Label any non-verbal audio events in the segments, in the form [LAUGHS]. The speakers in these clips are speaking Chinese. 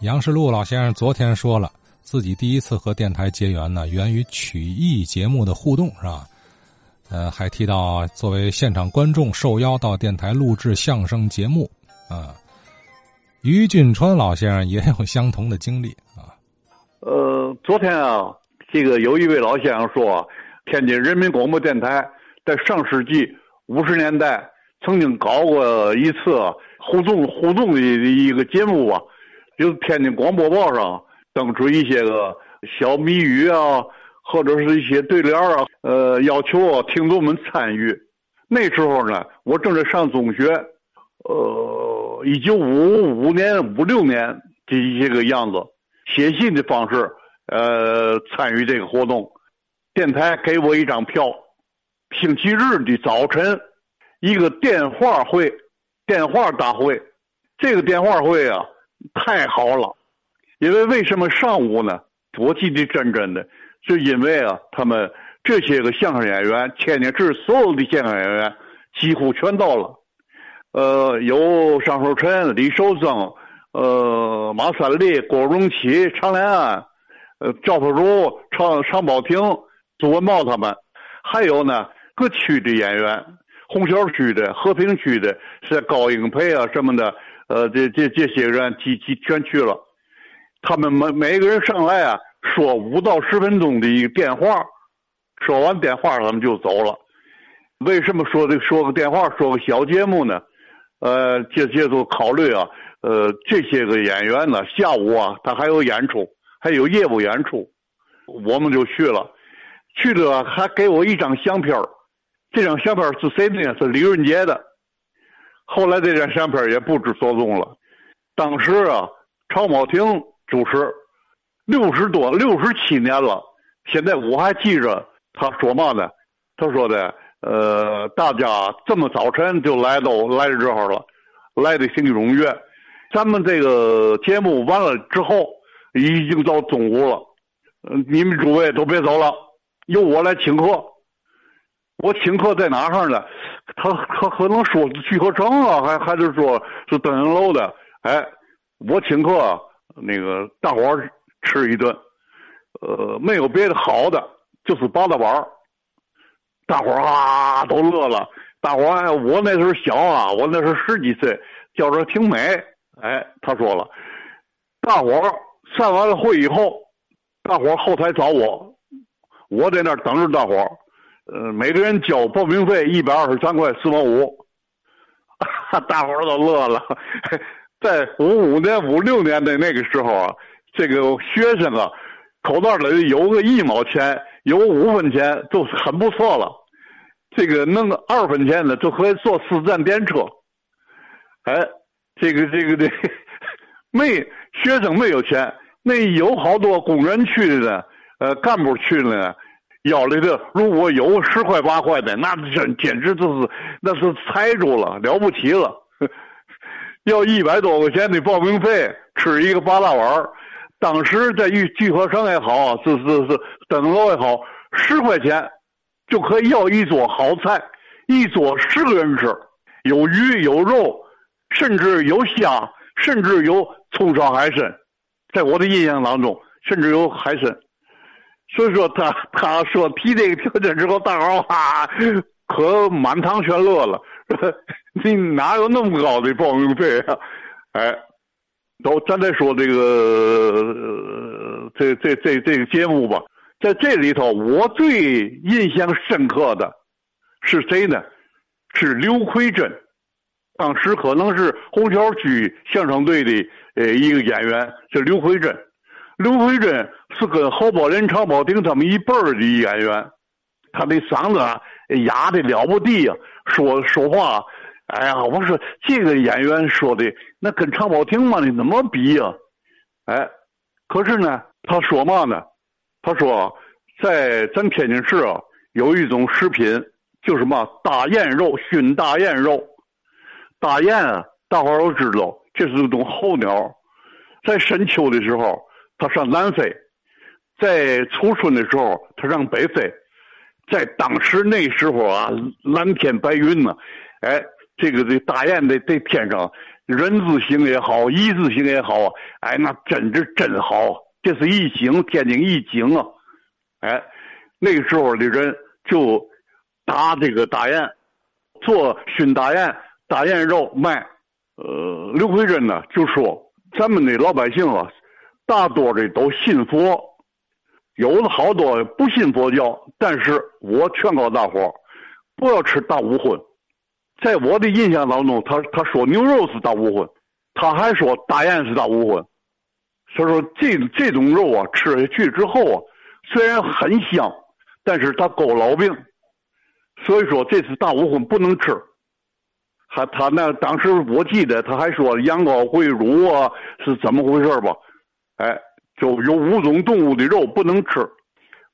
杨世禄老先生昨天说了，自己第一次和电台结缘呢，源于曲艺节目的互动，是吧？呃，还提到作为现场观众受邀到电台录制相声节目，啊，于俊川老先生也有相同的经历啊。呃，昨天啊，这个有一位老先生说，天津人民广播电台在上世纪五十年代曾经搞过一次互动互动的一个节目吧。就是天津广播报上登出一些个小谜语啊，或者是一些对联啊，呃，要求听众们参与。那时候呢，我正在上中学，呃，一九五五年、五六年这一些个样子，写信的方式，呃，参与这个活动。电台给我一张票，星期日的早晨，一个电话会，电话大会。这个电话会啊。太好了，因为为什么上午呢？我记得真真的，就因为啊，他们这些个相声演员，天津市所有的相声演员几乎全到了。呃，有张寿臣、李寿增、呃马三立、郭荣启、常连安、呃赵福如、常常宝霆、朱文茂他们，还有呢各区的演员，红桥区的、和平区的，是高英培啊什么的。呃，这这这些人几几全去了，他们每每个人上来啊，说五到十分钟的一个电话，说完电话他们就走了。为什么说这说个电话，说个小节目呢？呃，这这都考虑啊，呃，这些个演员呢，下午啊，他还有演出，还有业务演出，我们就去了，去了还给我一张相片这张相片是谁的呢？是李润杰的。后来这张相片也不知所踪了。当时啊，常宝亭主持，六十多六十七年了。现在我还记着他说嘛呢？他说的，呃，大家这么早晨就来到来这儿了，来的挺踊跃。咱们这个节目完了之后，已经到中午了。嗯，你们诸位都别走了，由我来请客。我请客在哪上呢？他他可能说是聚合城啊，还还是说是登云楼的？哎，我请客，那个大伙吃一顿，呃，没有别的好的，就是八大碗大伙啊都乐了。大伙儿，我那时候小啊，我那时候十几岁，觉着挺美。哎，他说了，大伙散完了会以后，大伙后台找我，我在那儿等着大伙。呃，每个人交报名费一百二十三块四毛五，[LAUGHS] 大伙儿都乐了。在五五年、五六年的那个时候啊，这个学生啊，口袋里有个一毛钱，有五分钱都很不错了。这个弄个二分钱的就可以坐四站电车。哎，这个这个这，没学生没有钱，那有好多工人去的呢，呃，干部去的呢。腰里的如果有十块八块的，那简简直就是那是财主了，了不起了。[LAUGHS] 要一百多块钱的报名费，吃一个八大碗当时在聚聚合城也好，是是是等楼也好，十块钱就可以要一桌好菜，一桌十个人吃，有鱼有肉，甚至有虾，甚至有葱烧海参。在我的印象当中，甚至有海参。所以说他他说提这个条件之后，大伙儿哇，可满堂全乐了。[LAUGHS] 你哪有那么高的报名费啊？哎，都咱再说这个这这这这个节目吧，在这里头，我最印象深刻的是谁呢？是刘奎珍，当时可能是虹桥区相声队的呃一个演员，是刘奎珍。刘慧珍是跟侯宝林、常宝霆他们一辈儿的演员，他的嗓子啊哑的了不地呀，说说话，哎呀，我说这个演员说的那跟常宝霆嘛你怎么比呀？哎，可是呢，他说嘛呢？他说在咱天津市啊，有一种食品，就是嘛大雁肉，熏大雁肉。大雁啊，大伙儿都知道，这是一种候鸟，在深秋的时候。他上南飞，在初春的时候，他上北飞，在当时那时候啊，蓝天白云呢，哎，这个这大雁在在天上，人字形也好，一字形也好，哎，那真是真好，这是一景，天津一景啊！哎，那时候的人就打这个大雁，做熏大雁、大雁肉卖。呃，刘慧珍呢就说：“咱们的老百姓啊，大多的都信佛，有的好多不信佛教，但是我劝告大伙不要吃大五荤。在我的印象当中，他他说牛肉是大五荤，他还说大雁是大五荤。所以说这这种肉啊，吃下去之后啊，虽然很香，但是它够老病。所以说这是大五荤，不能吃。”还他那当时我记得他还说羊羔烩乳啊是怎么回事吧？哎，就有五种动物的肉不能吃。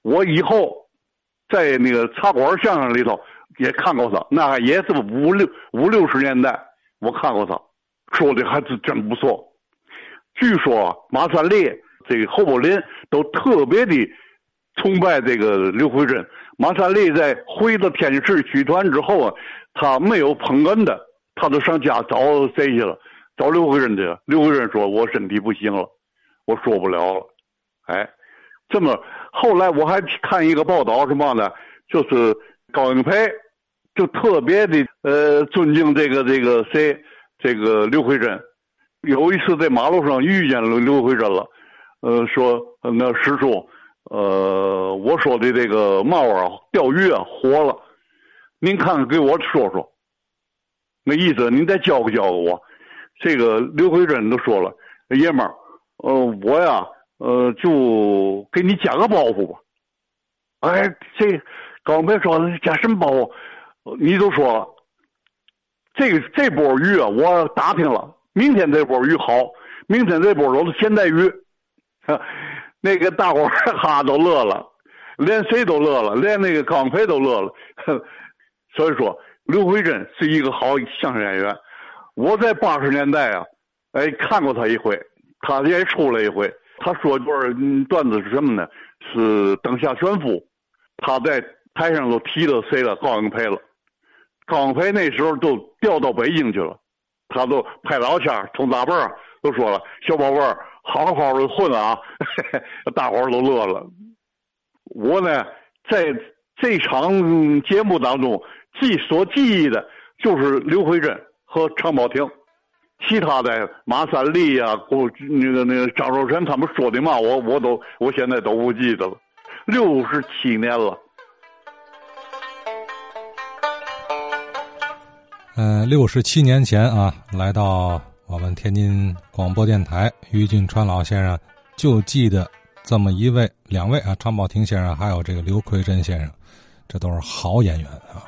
我以后在那个茶馆相声里头也看过他，那也是五六五六十年代我看过他，说的还是真不错。据说马三立这个侯宝林都特别的崇拜这个刘慧珍。马三立在回到天津市剧团之后啊，他没有捧哏的。他都上家找谁去了？找刘慧珍去了。刘慧珍说：“我身体不行了，我说不了了。”哎，这么后来我还看一个报道，什么呢？就是高英培就特别的呃尊敬这个这个谁，这个刘慧珍。有一次在马路上遇见了刘慧珍了，呃，说那师叔，呃，我说的这个猫啊，钓鱼啊，活了，您看看给我说说。那意思，您再教给教给我。这个刘慧珍都说了，爷们儿，呃，我呀，呃，就给你加个包袱吧。哎，这刚才说加什么包袱？你都说了，这这波鱼啊，我打听了，明天这波鱼好，明天这波都是现代鱼。那个大伙儿 [LAUGHS] 哈都乐了，连谁都乐了，连那个刚培都乐了。所以说。刘慧珍是一个好相声演员，我在八十年代啊，哎看过他一回，他也出来一回。他说段段子是什么呢？是灯下悬浮，他在台上都提到谁了？高英培了。高英培那时候都调到北京去了，他都拍老腔，从大辈儿都说了：“小宝贝儿，好好的混啊！” [LAUGHS] 大伙儿都乐了。我呢，在这场节目当中。记所记忆的就是刘慧珍和常宝霆，其他的马三立呀，或那个那个张寿臣他们说的嘛，我我都我现在都不记得了，六十七年了。嗯，六十七年前啊，来到我们天津广播电台，于俊川老先生就记得这么一位、两位啊，常宝霆先生还有这个刘奎珍先生，这都是好演员啊。